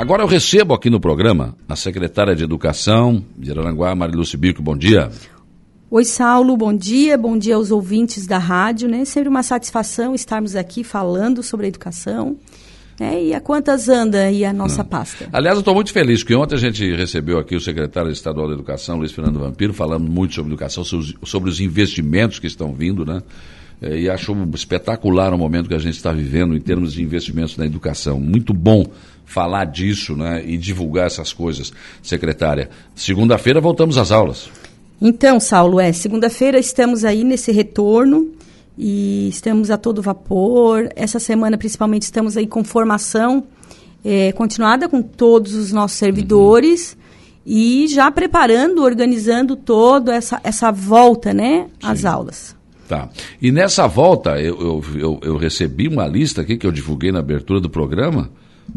Agora eu recebo aqui no programa a secretária de Educação de Araranguá, Mariluce Bico. Bom dia. Oi, Saulo, bom dia. Bom dia aos ouvintes da rádio, né? Sempre uma satisfação estarmos aqui falando sobre a educação. Né? E a quantas anda aí a nossa Não. pasta? Aliás, eu estou muito feliz, porque ontem a gente recebeu aqui o secretário estadual da Educação, Luiz Fernando Vampiro, falando muito sobre educação, sobre os investimentos que estão vindo, né? É, e acho espetacular o momento que a gente está vivendo em termos de investimentos na educação. Muito bom falar disso né, e divulgar essas coisas, secretária. Segunda-feira voltamos às aulas. Então, Saulo, é, segunda-feira estamos aí nesse retorno e estamos a todo vapor. Essa semana, principalmente, estamos aí com formação é, continuada com todos os nossos servidores uhum. e já preparando, organizando toda essa, essa volta né, às aulas. Tá. E nessa volta, eu, eu, eu, eu, recebi uma lista aqui que eu divulguei na abertura do programa,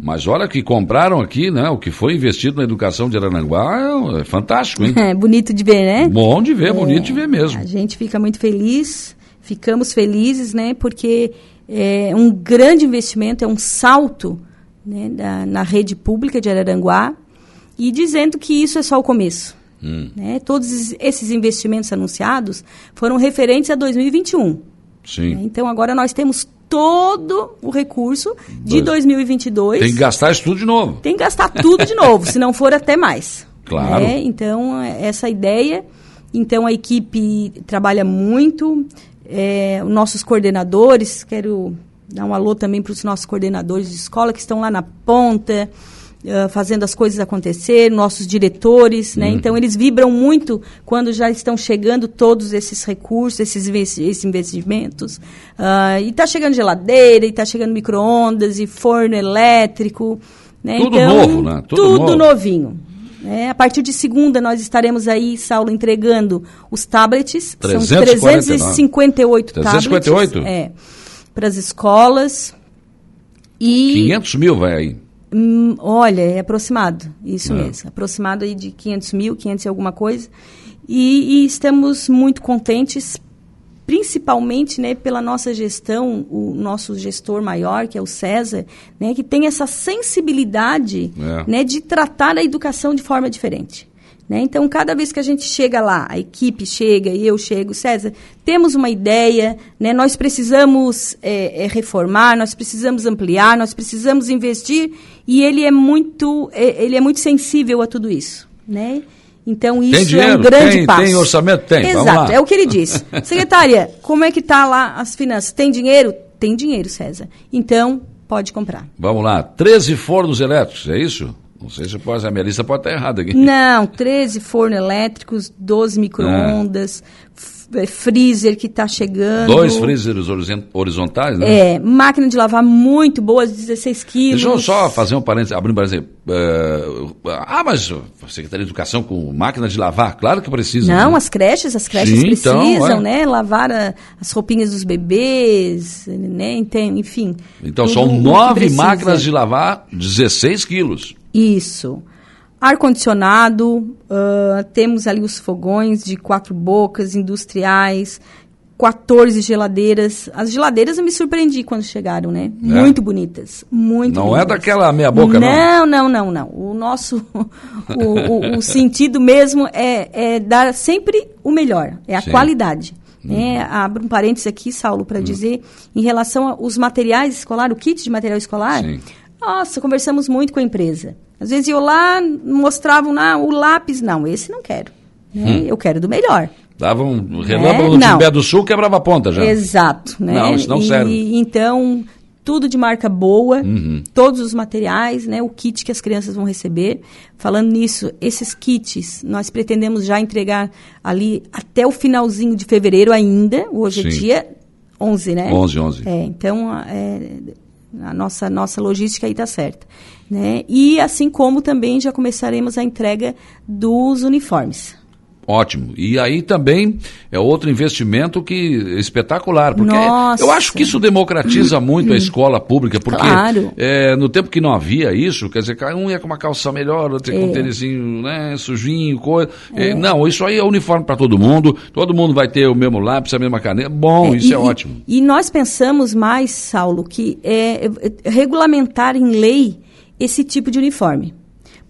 mas olha que compraram aqui, né? O que foi investido na educação de Arananguá é, é fantástico, hein? É bonito de ver, né? Bom de ver, é, bonito de ver mesmo. A gente fica muito feliz, ficamos felizes, né? Porque é um grande investimento, é um salto né, da, na rede pública de Araranguá e dizendo que isso é só o começo. Hum. Né? Todos esses investimentos anunciados foram referentes a 2021. Sim. Então agora nós temos todo o recurso de 2022. Tem que gastar isso tudo de novo. Tem que gastar tudo de novo, se não for até mais. Claro. Né? Então, essa ideia. Então, a equipe trabalha muito. É, os nossos coordenadores, quero dar um alô também para os nossos coordenadores de escola que estão lá na ponta uh, fazendo as coisas acontecer, nossos diretores, né? Uhum. Então eles vibram muito quando já estão chegando todos esses recursos, esses, esses investimentos. Uh, e está chegando geladeira, e está chegando micro-ondas, e forno elétrico. Né? Tudo então, novo, né? Tudo, tudo novo. novinho. É, a partir de segunda nós estaremos aí, Saulo, entregando os tablets. 349. São 358 358? tablets. É, para as escolas. E 500 mil vai aí. Hum, olha, é aproximado, isso é. mesmo. Aproximado aí de 500 mil, 500 e alguma coisa. E, e, estamos muito contentes, principalmente né, pela nossa gestão, o nosso gestor maior, que é o César, né, que tem essa sensibilidade é. né, de tratar a educação de forma diferente. Né? Então, cada vez que a gente chega lá, a equipe chega e eu chego, César, temos uma ideia, né? nós precisamos é, é, reformar, nós precisamos ampliar, nós precisamos investir, e ele é muito, é, ele é muito sensível a tudo isso. Né? Então, isso dinheiro, é um grande tem, passo. Tem orçamento? Tem. Exato, é o que ele diz. Secretária, como é que está lá as finanças? Tem dinheiro? Tem dinheiro, César. Então, pode comprar. Vamos lá, 13 fornos elétricos, é isso? Não sei se pode, a minha lista pode estar errada aqui. Não, 13 fornos elétricos, 12 micro-ondas, é, freezer que está chegando. Dois freezers horizontais, né? É, máquina de lavar muito boa, 16 quilos. Deixa eu só fazer um parênteses, abrir um parênteses. Uh, ah, mas a Secretaria de Educação com máquina de lavar, claro que precisa. Não, né? as creches, as creches Sim, então, precisam, então, é. né? Lavar a, as roupinhas dos bebês, né? Enfim. Então, são nove máquinas de lavar, 16 quilos. Isso. Ar-condicionado, uh, temos ali os fogões de quatro bocas, industriais, 14 geladeiras. As geladeiras eu me surpreendi quando chegaram, né? É. Muito bonitas. Muito Não é bonitas. é daquela meia boca, não? Não, não, não, não. O nosso o, o, o, sentido mesmo é, é, dar sempre o melhor, é a Sim. qualidade. Hum. É, abro um parênteses aqui, Saulo, para hum. dizer, em relação aos materiais escolares, o kit de material escolar. Sim. Nossa, conversamos muito com a empresa. Às vezes eu lá mostravam lá o lápis, não, esse não quero. Né? Hum. Eu quero do melhor. Dava um relâmpago é, no Timbé do Sul, quebrava a ponta já. Exato. Né? Não, isso não e, serve. Então, tudo de marca boa, uhum. todos os materiais, né, o kit que as crianças vão receber. Falando nisso, esses kits nós pretendemos já entregar ali até o finalzinho de fevereiro ainda. Hoje é Sim. é dia 11, né? 11, 11. É, então, é, a nossa, nossa logística aí está certa. Né? E assim como também já começaremos a entrega dos uniformes. Ótimo. E aí também é outro investimento que é espetacular, porque Nossa. eu acho que isso democratiza muito a escola pública, porque claro. é, no tempo que não havia isso, quer dizer, um ia com uma calça melhor, outro ia com um é. tênisinho né, sujinho, coisa. É. É, não, isso aí é uniforme para todo mundo, todo mundo vai ter o mesmo lápis, a mesma caneta. Bom, é, isso e, é ótimo. E nós pensamos mais, Saulo, que é, regulamentar em lei esse tipo de uniforme.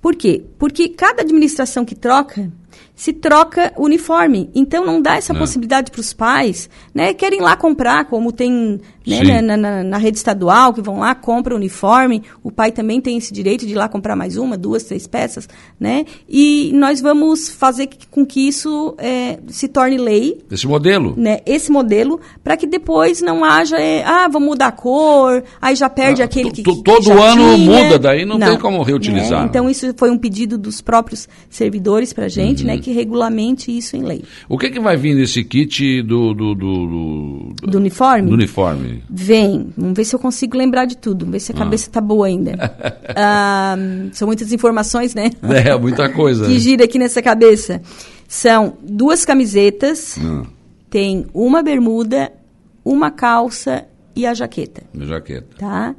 Por quê? Porque cada administração que troca, se troca uniforme. Então não dá essa é. possibilidade para os pais, né? Querem lá comprar, como tem né, na, na, na, rede estadual, que vão lá, compram uniforme. O pai também tem esse direito de ir lá comprar mais uma, duas, três peças, né? E nós vamos fazer com que isso é, se torne lei. Esse modelo? Né? Esse modelo, para que depois não haja, é, ah, vamos mudar a cor, aí já perde ah, aquele que, que Todo ano tinha. muda, daí não, não, tem como reutilizar. Né? Então isso foi um pedido dos próprios servidores para a gente, né, uhum. né? Que regulamente isso em lei. O que, que vai vir nesse kit do... Do, do, do, do uniforme? Do uniforme. Vem. Vamos ver se eu consigo lembrar de tudo. Vamos ver se a ah. cabeça está boa ainda. ah, são muitas informações, né? É, muita coisa. que gira aqui nessa cabeça. São duas camisetas, ah. tem uma bermuda, uma calça e a jaqueta. A jaqueta. Tá?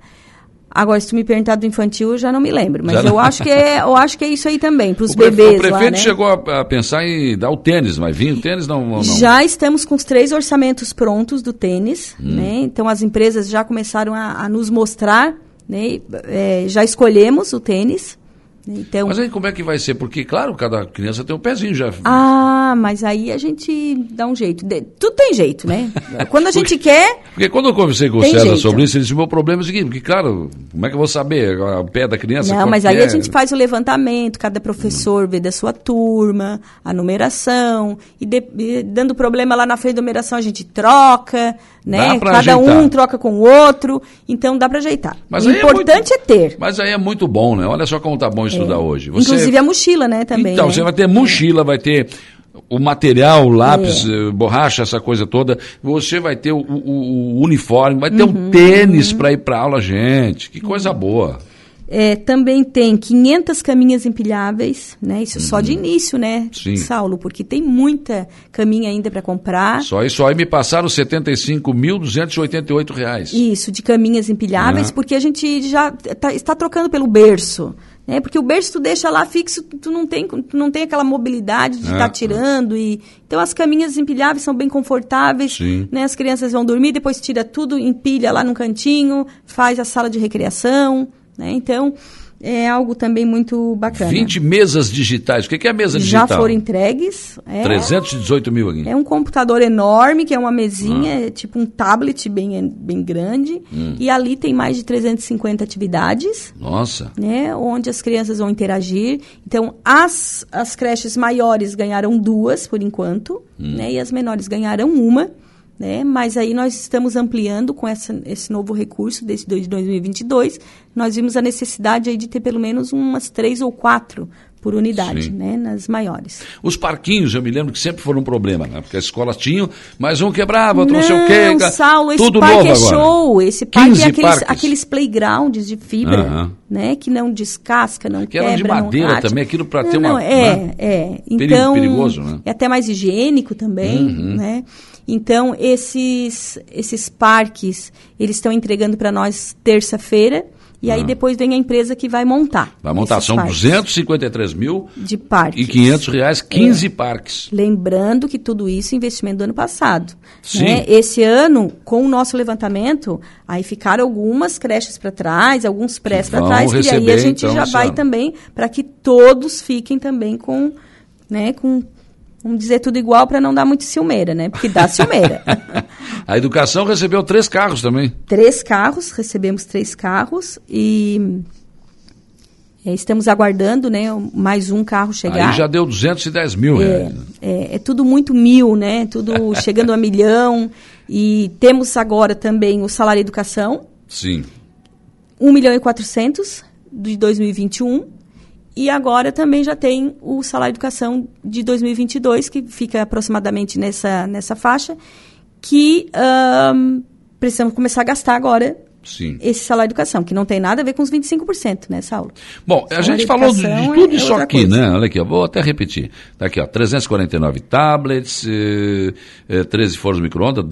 Agora, se tu me perguntar do infantil, eu já não me lembro. Mas eu acho, que é, eu acho que é isso aí também, para os bebês. O prefeito lá, né? chegou a, a, pensar em dar o tênis, mas vinha o tênis não, não, Já estamos com os três orçamentos prontos do tênis. Hum. Né? Então, as empresas já começaram a, a nos mostrar. Né? É, já escolhemos o tênis. Então, mas aí como é que vai ser? Porque, claro, cada criança tem um pezinho já. Ah, mas aí a gente dá um jeito. De, tudo tem jeito, né? Quando a gente porque, quer. Porque quando eu conversei com o César jeito. sobre isso, ele disse: o meu problema é o seguinte, porque, claro, como é que eu vou saber o pé da criança? Não, mas aí é? a gente faz o levantamento, cada professor vê da sua turma, a numeração, e, de, e, dando problema lá na frente da numeração a gente troca, né? Cada ajeitar. um troca com o outro, então dá para ajeitar. Mas o importante é, muito, é, ter. Mas aí é muito bom, né? Olha só como tá bom estudar é. hoje. Você... Inclusive a mochila, né, também. Então, né? você vai ter mochila, vai ter o material, lápis, é. Eh, borracha, essa coisa toda. Você vai ter o, o, o uniforme, vai ter uhum, um tênis uhum. para ir para aula, gente. Que coisa uhum. boa. É, também tem 500 caminhas empilháveis, né? Isso só de uhum. início, né, Sim. Saulo? Porque tem muita caminha ainda para comprar. Só isso aí me passaram R$ 75.288. Isso, de caminhas empilháveis, porque a gente já tá, está trocando pelo berço. Né? Porque o berço tu deixa lá fixo, tu não tem, tu não tem aquela mobilidade de estar é. tá tirando. E... Então as caminhas empilháveis são bem confortáveis. Né? As crianças vão dormir, depois tira tudo, empilha lá no cantinho, faz a sala de recreação. Né? Então, é algo também muito bacana. 20 mesas digitais. O que é a mesa digital? Já foram entregues. É, 318 mil aqui. É um computador enorme, que é uma mesinha, ah. é tipo um tablet bem, bem grande. Hum. E ali tem mais de 350 atividades. Nossa. Né, onde as crianças vão interagir. Então, as, as creches maiores ganharam duas, por enquanto. Hum. Né, e as menores ganharam uma. Né? Mas aí nós estamos ampliando com essa, esse novo recurso desse de 2022. Nós vimos a necessidade aí de ter pelo menos umas três ou quatro por unidade, né, nas maiores. Os parquinhos, eu me lembro que sempre foram um problema, né? Porque as escolas tinham, mas um quebrava, outro não, não sei o quê. Saulo, esse tudo parque novo é agora. show. Esse parque é aqueles, aqueles playgrounds de fibra, uh -huh. né? Que não descasca, não que quebra, Que eram de madeira também, aquilo para ter não, uma... É, né? é. Então, perigoso, né? É até mais higiênico também, uhum. né? Então, esses, esses parques, eles estão entregando para nós terça-feira, e aí ah. depois vem a empresa que vai montar. Vai montar, são parques. 253 mil de parques. e 500 reais, 15 é. parques. Lembrando que tudo isso é investimento do ano passado. Sim. Né? Esse ano, com o nosso levantamento, aí ficaram algumas creches para trás, alguns prés para trás, e aí a gente então, já vai ano. também para que todos fiquem também com, né, com Vamos dizer tudo igual para não dar muito ciumeira, né? Porque dá ciumeira. a educação recebeu três carros também. Três carros, recebemos três carros e é, estamos aguardando, né, mais um carro chegar. Aí já deu 210 mil é, reais. É, é tudo muito mil, né? Tudo chegando a milhão. E temos agora também o salário educação. Sim. 1 milhão e 400 de 2021 e agora também já tem o salário educação de 2022, que fica aproximadamente nessa, nessa faixa, que um, precisamos começar a gastar agora Sim. esse salário de educação, que não tem nada a ver com os 25%, né, Saulo? Bom, a gente falou de, de tudo é, isso é aqui, coisa. né? Olha aqui, eu vou até repetir. Tá aqui, ó, 349 tablets, eh, eh, 13 fornos micro-ondas,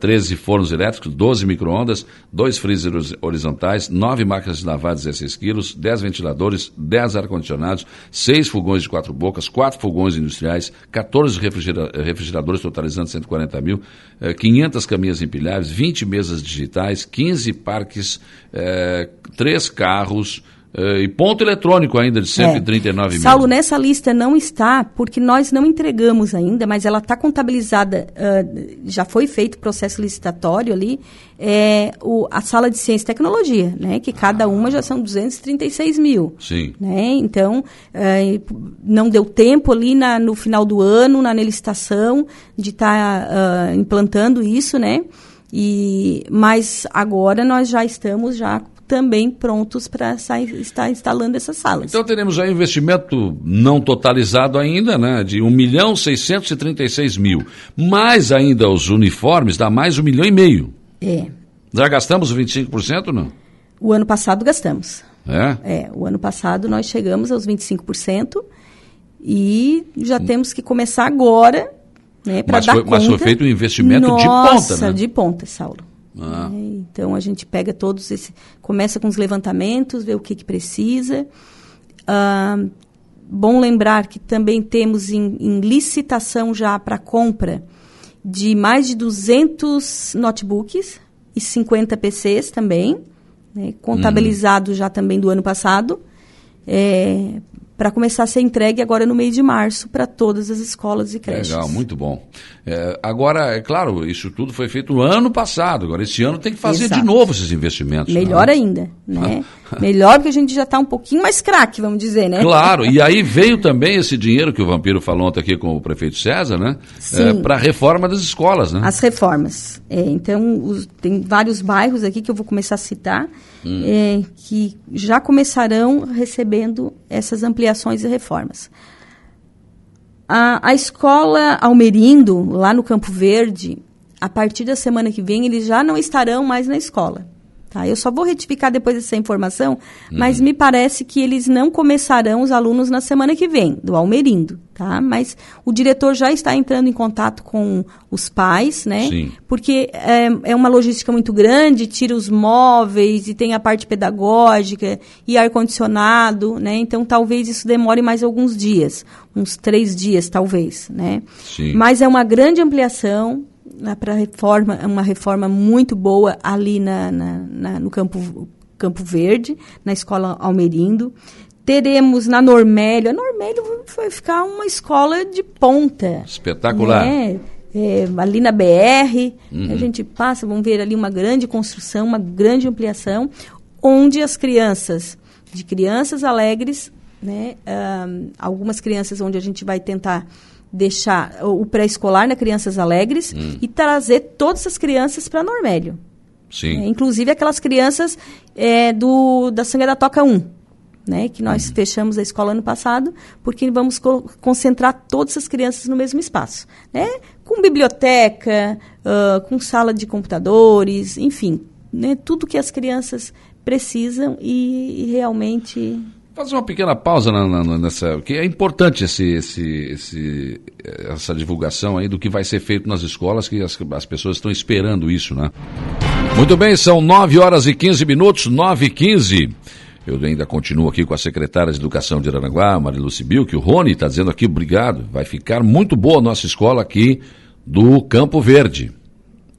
13 eh, fornos elétricos, 12 micro-ondas, 2 freezers horizontais, 9 máquinas de lavar 16 quilos, 10 ventiladores, 10 ar-condicionados, 6 fogões de 4 bocas, 4 fogões industriais, 14 refrigera refrigeradores totalizando 140 mil, eh, 500 caminhas empilháveis, 20 mesas digitais, 15 parques, é, três carros, Uh, e ponto eletrônico ainda de 139 é. mil. Saulo, nessa lista não está, porque nós não entregamos ainda, mas ela está contabilizada, uh, já foi feito processo licitatório ali, é, o, a sala de ciência e tecnologia, né? Que cada uma já são 236 mil. Sim. Né? Então, uh, não deu tempo ali na, no final do ano, na licitação, de estar tá, implantando isso, né? E, mas agora nós já estamos já também prontos para estar instalando essas salas. Então teremos um investimento não totalizado ainda, né, de 1 milhão 636 mil. Mais ainda os uniformes, dá mais um milhão e meio. É. Já gastamos 25% não? O ano passado gastamos. É? É, o ano passado nós chegamos aos 25% e já temos que começar agora né, para dar foi. Mas foi feito um investimento Nossa, de ponta, né? de ponta, Saulo. Ah. É, então a gente pega todos esse, começa com os levantamentos, vê o que, que precisa. Ah, bom lembrar que também temos em, em licitação já para compra de mais de 200 notebooks e 50 PCs também, né, contabilizados uhum. já também do ano passado. É, para começar a ser entregue agora no mês de março para todas as escolas e creches. Legal, muito bom. É, agora, é claro, isso tudo foi feito no ano passado, agora esse ano tem que fazer Exato. de novo esses investimentos. Melhor né? ainda, né? Melhor porque a gente já está um pouquinho mais craque, vamos dizer, né? Claro, e aí veio também esse dinheiro que o Vampiro falou ontem aqui com o prefeito César, né? É, para a reforma das escolas, né? As reformas. É, então, os, tem vários bairros aqui que eu vou começar a citar, hum. é, que já começarão recebendo essas ampliações e reformas. A, a escola Almerindo, lá no Campo Verde, a partir da semana que vem, eles já não estarão mais na escola. Tá? Eu só vou retificar depois essa informação, uhum. mas me parece que eles não começarão os alunos na semana que vem, do Almerindo. Tá? Mas o diretor já está entrando em contato com os pais, né? Sim. Porque é, é uma logística muito grande, tira os móveis e tem a parte pedagógica e ar-condicionado, né? Então talvez isso demore mais alguns dias, uns três dias talvez, né? Sim. Mas é uma grande ampliação, para reforma, é uma reforma muito boa ali na, na, na, no Campo, Campo Verde, na Escola Almerindo. Teremos na Normélio, a Normélio vai ficar uma escola de ponta. Espetacular. Né? É, ali na BR, uhum. a gente passa, vamos ver ali uma grande construção, uma grande ampliação, onde as crianças, de crianças alegres, né, um, algumas crianças onde a gente vai tentar deixar o pré-escolar na Crianças Alegres hum. e trazer todas as crianças para Normélio. Sim. É, inclusive aquelas crianças é, do, da Sangue da Toca 1, né, que nós hum. fechamos a escola ano passado, porque vamos co concentrar todas as crianças no mesmo espaço. Né, com biblioteca, uh, com sala de computadores, enfim, né, tudo que as crianças precisam e, e realmente fazer uma pequena pausa na, na, nessa, que é importante esse, esse, esse, essa divulgação aí do que vai ser feito nas escolas, que as, as pessoas estão esperando isso, né? Muito bem, são 9 horas e 15 minutos, 9 e 15. Eu ainda continuo aqui com a secretária de Educação de Aranaguá, Marilu Sibil, que o Rony está dizendo aqui, obrigado, vai ficar muito boa a nossa escola aqui do Campo Verde.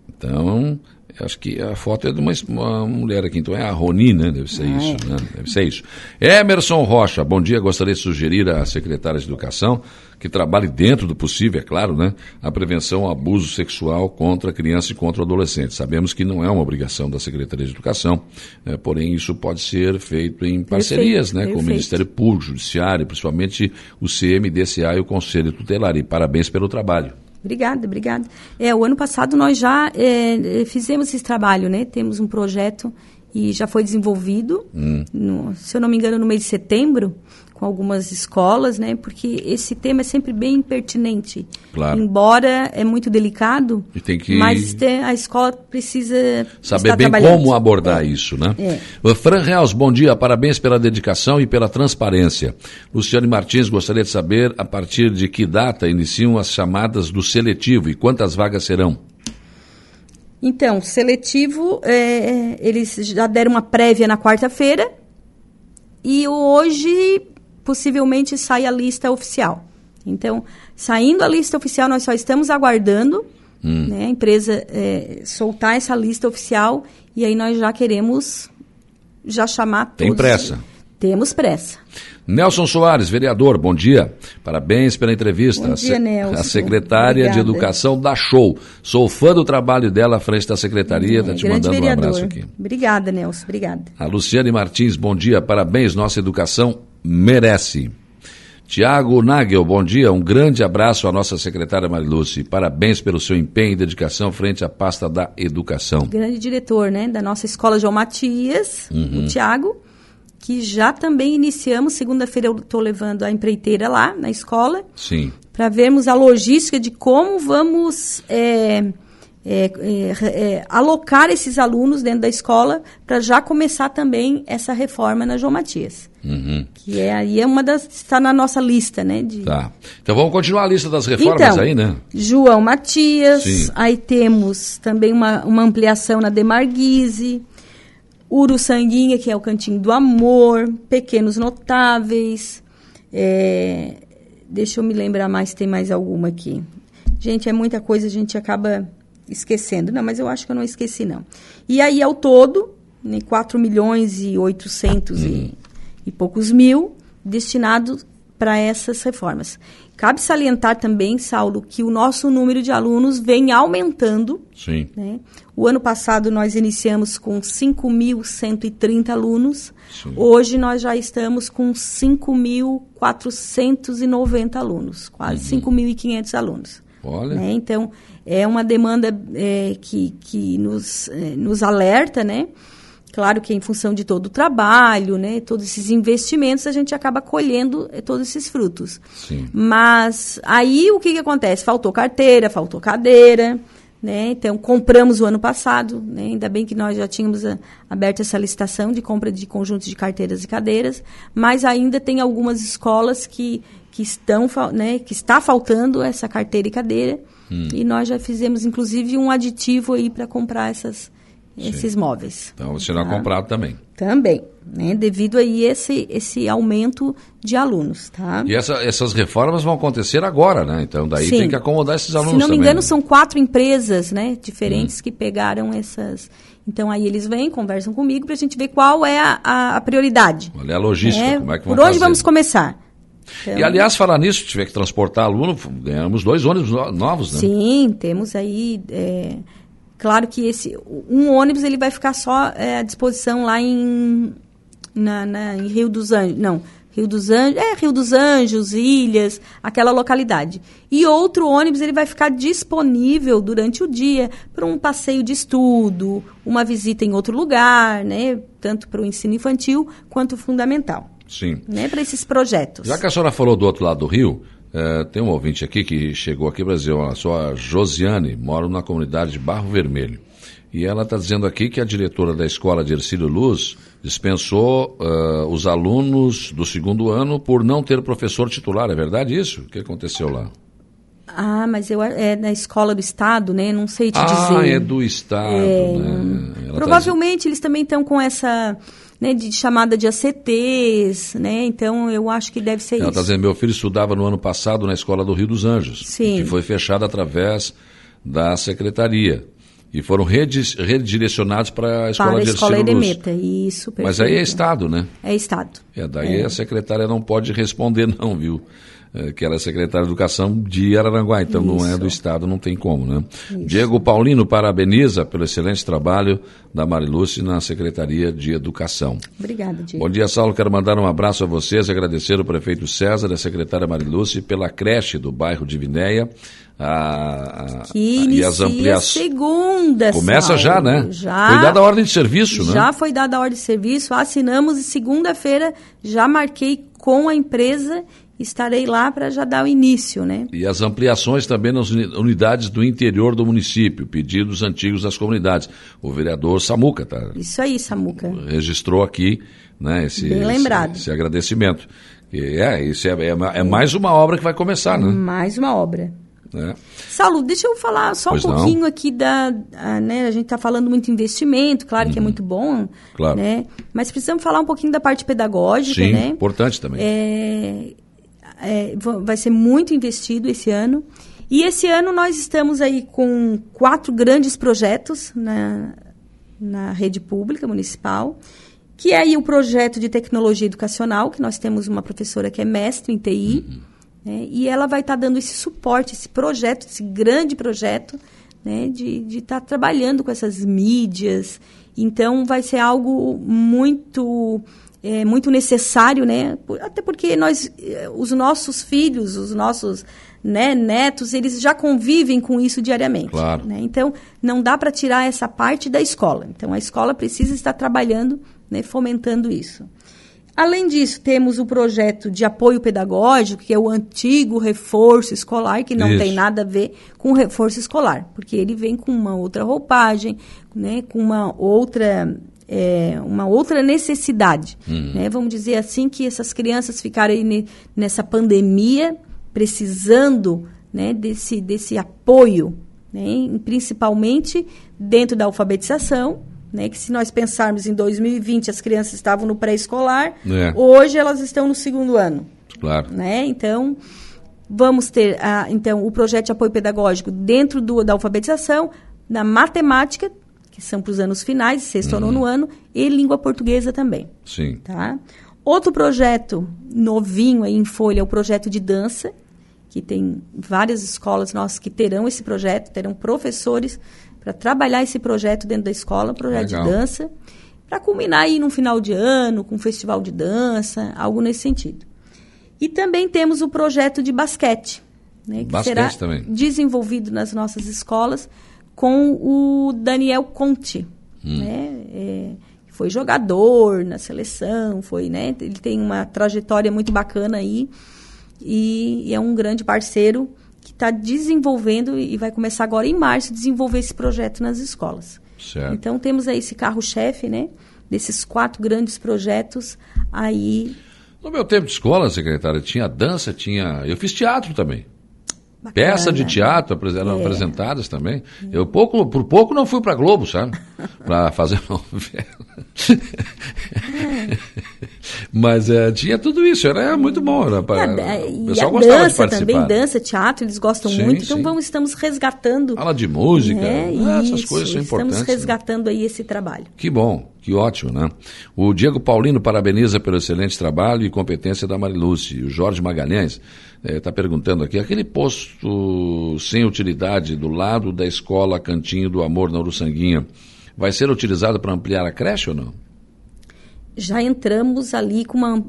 Então, Acho que a foto é de uma, uma, mulher aqui, então é a Roni, né? Deve ser ah, isso, é. né? Deve ser isso. Emerson Rocha, bom dia. Gostaria de sugerir à secretária de Educação que trabalhe dentro do possível, é claro, né? A prevenção ao abuso sexual contra a criança e contra o adolescente. Sabemos que não é uma obrigação da Secretaria de Educação, né? porém isso pode ser feito em parcerias, perfeito, né? Perfeito. Com o Ministério Público, Judiciário, principalmente o CMDCA e o Conselho Tutelar. E parabéns pelo trabalho. Obrigada, obrigada. É, o ano passado nós já é, fizemos esse trabalho, né? Temos um projeto e já foi desenvolvido, hum. no, se eu não me engano, no mês de setembro, com algumas escolas, né? Porque esse tema é sempre bem pertinente. Claro. Embora é muito delicado, que... mas a escola precisa saber bem como abordar é. isso, né? É. Fran Reals, bom dia, parabéns pela dedicação e pela transparência. Luciane Martins, gostaria de saber a partir de que data iniciam as chamadas do seletivo e quantas vagas serão? Então, seletivo, é, eles já deram uma prévia na quarta-feira e hoje possivelmente sai a lista oficial. Então, saindo a lista oficial, nós só estamos aguardando hum. né, a empresa é, soltar essa lista oficial e aí nós já queremos já chamar Tem pressa. Temos pressa. Nelson Soares, vereador, bom dia. Parabéns pela entrevista. Bom dia, Nelson. A secretária Obrigada. de Educação da Show. Sou fã do trabalho dela à frente da secretaria. Está é, te mandando vereador. um abraço aqui. Obrigada, Nelson. Obrigada. A Luciane Martins, bom dia. Parabéns. Nossa educação merece. Tiago Nagel, bom dia. Um grande abraço à nossa secretária Mariluce. Parabéns pelo seu empenho e dedicação frente à pasta da educação. Grande diretor, né, da nossa escola João Matias, uhum. o Tiago, que já também iniciamos. Segunda-feira eu estou levando a empreiteira lá na escola. Sim. Para vermos a logística de como vamos. É, é, é, é, alocar esses alunos dentro da escola para já começar também essa reforma na João Matias. Uhum. Que é aí é uma das está na nossa lista, né? De... Tá. Então vamos continuar a lista das reformas então, aí, né? João Matias, Sim. aí temos também uma, uma ampliação na Demarguise, Uruçanguinha, que é o Cantinho do Amor, Pequenos Notáveis. É, deixa eu me lembrar mais, tem mais alguma aqui. Gente, é muita coisa, a gente acaba esquecendo. Não, mas eu acho que eu não esqueci, não. E aí, ao todo, né, 4 milhões e 800 e, uhum. e poucos mil destinados para essas reformas. Cabe salientar também, Saulo, que o nosso número de alunos vem aumentando. Sim. Né? O ano passado nós iniciamos com 5.130 alunos. Sim. Hoje nós já estamos com 5.490 alunos, quase uhum. 5.500 alunos. Olha. Né? Então, é uma demanda é, que, que nos, é, nos alerta, né? Claro que em função de todo o trabalho, né, todos esses investimentos, a gente acaba colhendo é, todos esses frutos. Sim. Mas aí o que, que acontece? Faltou carteira, faltou cadeira, né? Então compramos o ano passado, né? ainda bem que nós já tínhamos a, aberto essa licitação de compra de conjuntos de carteiras e cadeiras, mas ainda tem algumas escolas que, que estão, né, que está faltando essa carteira e cadeira. Hum. E nós já fizemos, inclusive, um aditivo aí para comprar essas, esses móveis. Então você não tá? comprado também. Também, né? Devido aí esse esse aumento de alunos, tá? E essa, essas reformas vão acontecer agora, né? Então daí Sim. tem que acomodar esses alunos. Se não me também, engano, né? são quatro empresas, né? Diferentes hum. que pegaram essas. Então aí eles vêm, conversam comigo para a gente ver qual é a, a, a prioridade. Olha a logística, é, como é que vão Por onde fazer? vamos começar? Então, e aliás, falar nisso, tiver que transportar aluno, ganhamos dois ônibus novos, né? Sim, temos aí. É, claro que esse um ônibus ele vai ficar só é, à disposição lá em, na, na, em Rio dos Anjos. Não, Rio dos Anjos, é Rio dos Anjos, Ilhas, aquela localidade. E outro ônibus ele vai ficar disponível durante o dia para um passeio de estudo, uma visita em outro lugar, né? Tanto para o ensino infantil quanto fundamental. Sim. Né, para esses projetos. Já que a senhora falou do outro lado do rio, é, tem um ouvinte aqui que chegou aqui para dizer, olha só, a Josiane, mora na comunidade de Barro Vermelho. E ela está dizendo aqui que a diretora da escola de Ercílio Luz dispensou uh, os alunos do segundo ano por não ter professor titular. É verdade isso? O que aconteceu lá? Ah, mas eu é na escola do estado, né? Não sei te ah, dizer. Ah, é do estado, é, né? Ela tá provavelmente tá eles também estão com essa né, de chamada de ACTs, né? Então eu acho que deve ser Ela isso. Ela está dizendo, meu filho estudava no ano passado na escola do Rio dos Anjos, Sim. que foi fechada através da secretaria. E foram redirecionados para a escola para de a escola Ercílio Isso, perfeito. Mas aí é Estado, né? É Estado. É, daí é. a secretária não pode responder não, viu? É, que ela é secretária de Educação de Araranguá, então Isso. não é do Estado, não tem como, né? Isso. Diego Paulino parabeniza pelo excelente trabalho da Mariluce na Secretaria de Educação. Obrigada, Diego. Bom dia, Saulo. Quero mandar um abraço a vocês, agradecer o prefeito César e a secretária Mariluce pela creche do bairro de Vinéia. A, a, e as ampliações. segunda, Começa Saulo. já, né? Já. Foi dada a ordem de serviço, já né? Já foi dada a ordem de serviço, assinamos e segunda-feira já marquei com a empresa estarei lá para já dar o início, né? E as ampliações também nas unidades do interior do município, pedidos antigos das comunidades. O vereador Samuca, tá? Isso aí, Samuca. Registrou aqui, né? Esse, Bem lembrado. Esse, esse agradecimento. E é, isso é, é, é, mais uma obra que vai começar, né? Mais uma obra. É. Saulo, deixa eu falar só pois um pouquinho não. aqui da. A, né, a gente está falando muito investimento, claro uhum. que é uhum. muito bom. Claro. Né, mas precisamos falar um pouquinho da parte pedagógica, Sim, né? importante também. É, é, vai ser muito investido esse ano. E esse ano nós estamos aí com quatro grandes projetos na, na rede pública municipal. que é aí o projeto de tecnologia educacional, que nós temos uma professora que é mestre em TI, uhum. né, e ela vai estar tá dando esse suporte, esse projeto, esse grande projeto, né, de estar tá trabalhando com essas mídias. Então, vai ser algo muito é, muito necessário, né? Até porque nós, eh, os nossos filhos, os nossos né, netos, eles já convivem com isso diariamente. Claro. Né? Então, não dá para tirar essa parte da escola. Então, a escola precisa estar trabalhando, né, fomentando isso. Além disso, temos o projeto de apoio pedagógico, que é o antigo reforço escolar, que não Isso. tem nada a ver com reforço escolar, porque ele vem com uma outra roupagem, né, com uma outra é, uma outra necessidade. Uhum. Né? Vamos dizer assim que essas crianças ficarem nessa pandemia precisando né, desse, desse apoio, né? principalmente dentro da alfabetização, né, que se nós pensarmos em 2020 as crianças estavam no pré-escolar, é. hoje elas estão no segundo ano. Claro. Né? Então, vamos ter a, então, o projeto de apoio pedagógico dentro do, da alfabetização, na matemática, que são para os anos finais, sexto uhum. ou nono ano, e língua portuguesa também. Sim. Tá? Outro projeto novinho aí em folha é o projeto de dança, que tem várias escolas nossas que terão esse projeto, terão professores para trabalhar esse projeto dentro da escola, projeto Legal. de dança, para culminar aí no final de ano, com um festival de dança, algo nesse sentido. E também temos o projeto de basquete, né, que basquete será também. desenvolvido nas nossas escolas com o Daniel Conte, hum. né, é, foi jogador na seleção, foi, né, ele tem uma trajetória muito bacana aí e, e é um grande parceiro que está desenvolvendo e vai começar agora em março a desenvolver esse projeto nas escolas. Certo. Então temos aí esse carro-chefe, né? Desses quatro grandes projetos aí. No meu tempo de escola, secretária, tinha dança, tinha. Eu fiz teatro também. Bacana. Peça de teatro eram é. apresentadas também. Eu pouco, por pouco não fui para Globo, sabe? para fazer novela. Mas é, tinha tudo isso, era muito bom. Era pra, o pessoal gostava dança de participar. também, dança, teatro, eles gostam sim, muito. Então sim. vamos, estamos resgatando. Fala de música, né? ah, essas coisas são importantes. Estamos né? resgatando aí esse trabalho. Que bom, que ótimo, né? O Diego Paulino parabeniza pelo excelente trabalho e competência da Marilúcia. O Jorge Magalhães está eh, perguntando aqui, aquele posto sem utilidade do lado da escola Cantinho do Amor na Uruçanguinha, vai ser utilizado para ampliar a creche ou não? já entramos ali com uma.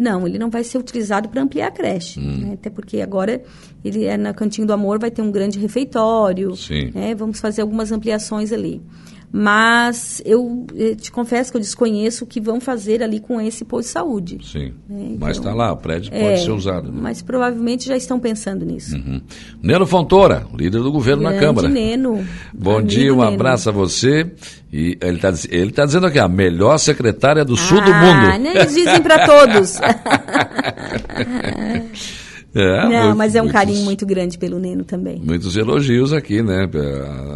Não, ele não vai ser utilizado para ampliar a creche. Hum. Né? Até porque agora ele é na Cantinho do Amor, vai ter um grande refeitório. Né? Vamos fazer algumas ampliações ali. Mas eu, eu, te confesso que eu desconheço o que vão fazer ali com esse posto de saúde. Sim. Né? Então, mas está lá, o prédio pode é, ser usado. Né? Mas provavelmente já estão pensando nisso. Uhum. Neno Fontoura, líder do governo Grande na Câmara. Neno. Bom dia, um Neno. abraço a você. E ele está ele tá dizendo aqui, a melhor secretária do ah, sul do ah, mundo. Né? Eles dizem para todos. É, não, muito, mas é um carinho muito grande pelo Neno também. Muitos elogios aqui, né?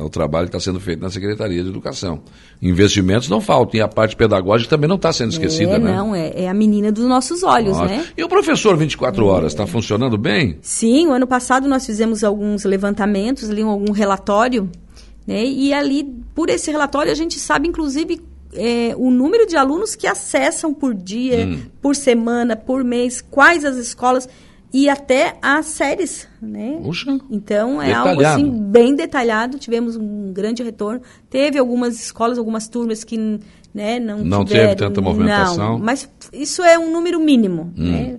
O trabalho que está sendo feito na Secretaria de Educação. Investimentos não faltam e a parte pedagógica também não está sendo esquecida, é, né? Não, é, é, a menina dos nossos olhos, Nossa. né? E o professor 24 horas, está funcionando bem? Sim, o ano passado nós fizemos alguns levantamentos, ali algum relatório, né? E ali, por esse relatório, a gente sabe, inclusive, é, o número de alunos que acessam por dia, hum. por semana, por mês, quais as escolas e até as séries, né? Puxa, então é detalhado. algo assim bem detalhado. Tivemos um grande retorno. Teve algumas escolas, algumas turmas que né, não, não tiveram, teve tanta movimentação. Não, mas isso é um número mínimo, hum. né?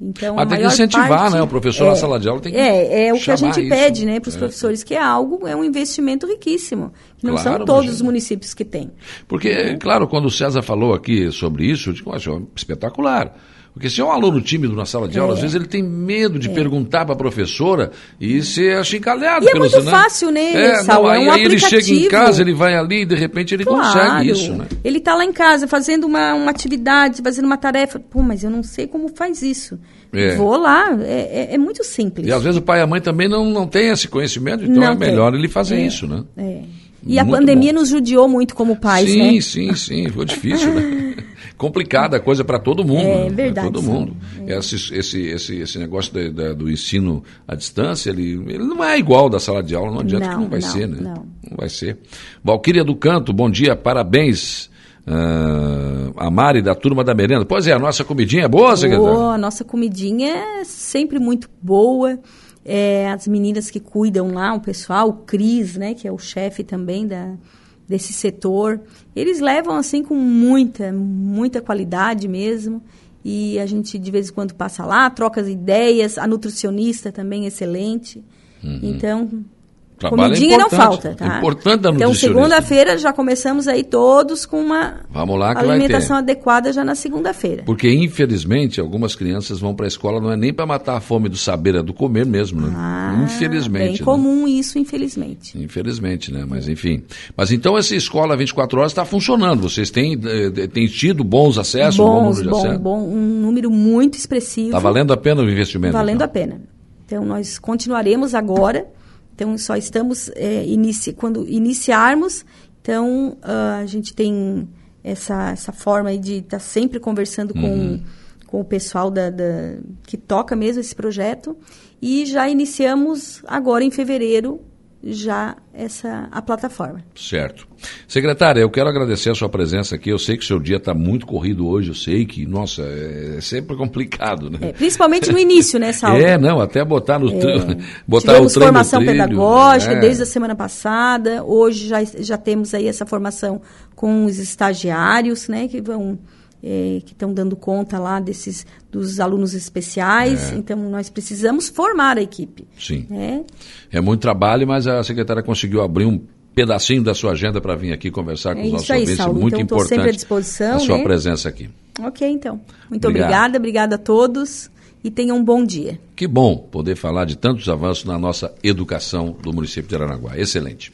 Então, ah, tem que incentivar, parte, né? O professor é, na sala de aula tem que É, é o que a gente isso. pede, né, para os é. professores, que é algo, é um investimento riquíssimo, que não claro, são todos os municípios que têm. Porque, é. claro, quando o César falou aqui sobre isso, eu digo, é espetacular. Porque se é um aluno tímido na sala de aula, é. às vezes ele tem medo de é. perguntar para a professora e ser achincalhado. E é muito fácil, né, é, não, aí, é um aí ele chega em casa, ele vai ali e de repente ele claro. consegue isso, né? Ele está lá em casa fazendo uma, uma atividade, fazendo uma tarefa. Pô, mas eu não sei como faz isso. É. Vou lá, é, é, é, muito simples. E às vezes o pai e a mãe também não, não têm esse conhecimento, então não é melhor ele fazer é, isso, né? É. E muito a pandemia bom. nos judiou muito como pais, sim, né? Sim, sim, sim. Foi difícil, né? Complicada a coisa para todo mundo. É né? verdade. Todo mundo. É. Esse, esse, esse, esse negócio de, de, do ensino à distância, ele, ele não é igual da sala de aula, não adianta não, que não vai não, ser, né? Não. não vai ser. Valquíria do Canto, bom dia, parabéns Uh, a Mari da turma da merenda. Pois é, a nossa comidinha é boa, secretária? Boa, a nossa comidinha é sempre muito boa. É, as meninas que cuidam lá, o pessoal, o Cris, né, que é o chefe também da, desse setor, eles levam assim com muita, muita qualidade mesmo. E a gente de vez em quando passa lá, troca as ideias, a nutricionista também excelente. Uhum. Então, Trabalho é Comidinha é não falta, tá? Importante da Então, segunda-feira já começamos aí todos com uma Vamos lá alimentação adequada já na segunda-feira. Porque, infelizmente, algumas crianças vão para a escola não é nem para matar a fome do saber, é do comer mesmo, né? Ah, infelizmente. Bem né? comum isso, infelizmente. Infelizmente, né? Mas, enfim. Mas então essa escola 24 horas está funcionando. Vocês têm, eh, têm tido bons acessos? Bons, bom, número bom, bom, um número muito expressivo. Está valendo a pena o investimento? Valendo então. a pena. Então, nós continuaremos agora então, só estamos, é, inici quando iniciarmos, então uh, a gente tem essa, essa forma de estar tá sempre conversando uhum. com, com o pessoal da, da, que toca mesmo esse projeto. E já iniciamos agora em fevereiro já essa a plataforma. Certo. Secretária, eu quero agradecer a sua presença aqui. Eu sei que o seu dia está muito corrido hoje. Eu sei que, nossa, é sempre complicado, né? É, principalmente no início, né, Saulo? É, não, até botar no é, botar tivemos o formação trilho, pedagógica é. desde a semana passada. Hoje já, já temos aí essa formação com os estagiários, né, que vão é, que estão dando conta lá desses dos alunos especiais. É. Então nós precisamos formar a equipe. Sim. É. é muito trabalho, mas a secretária conseguiu abrir um pedacinho da sua agenda para vir aqui conversar com é os nossos aí, ouvintes. Saulo. Muito então, importante sempre à disposição, a sua né? presença aqui. Ok, então. Muito Obrigado. obrigada, obrigada a todos e tenham um bom dia. Que bom poder falar de tantos avanços na nossa educação do município de Aranaguá. Excelente.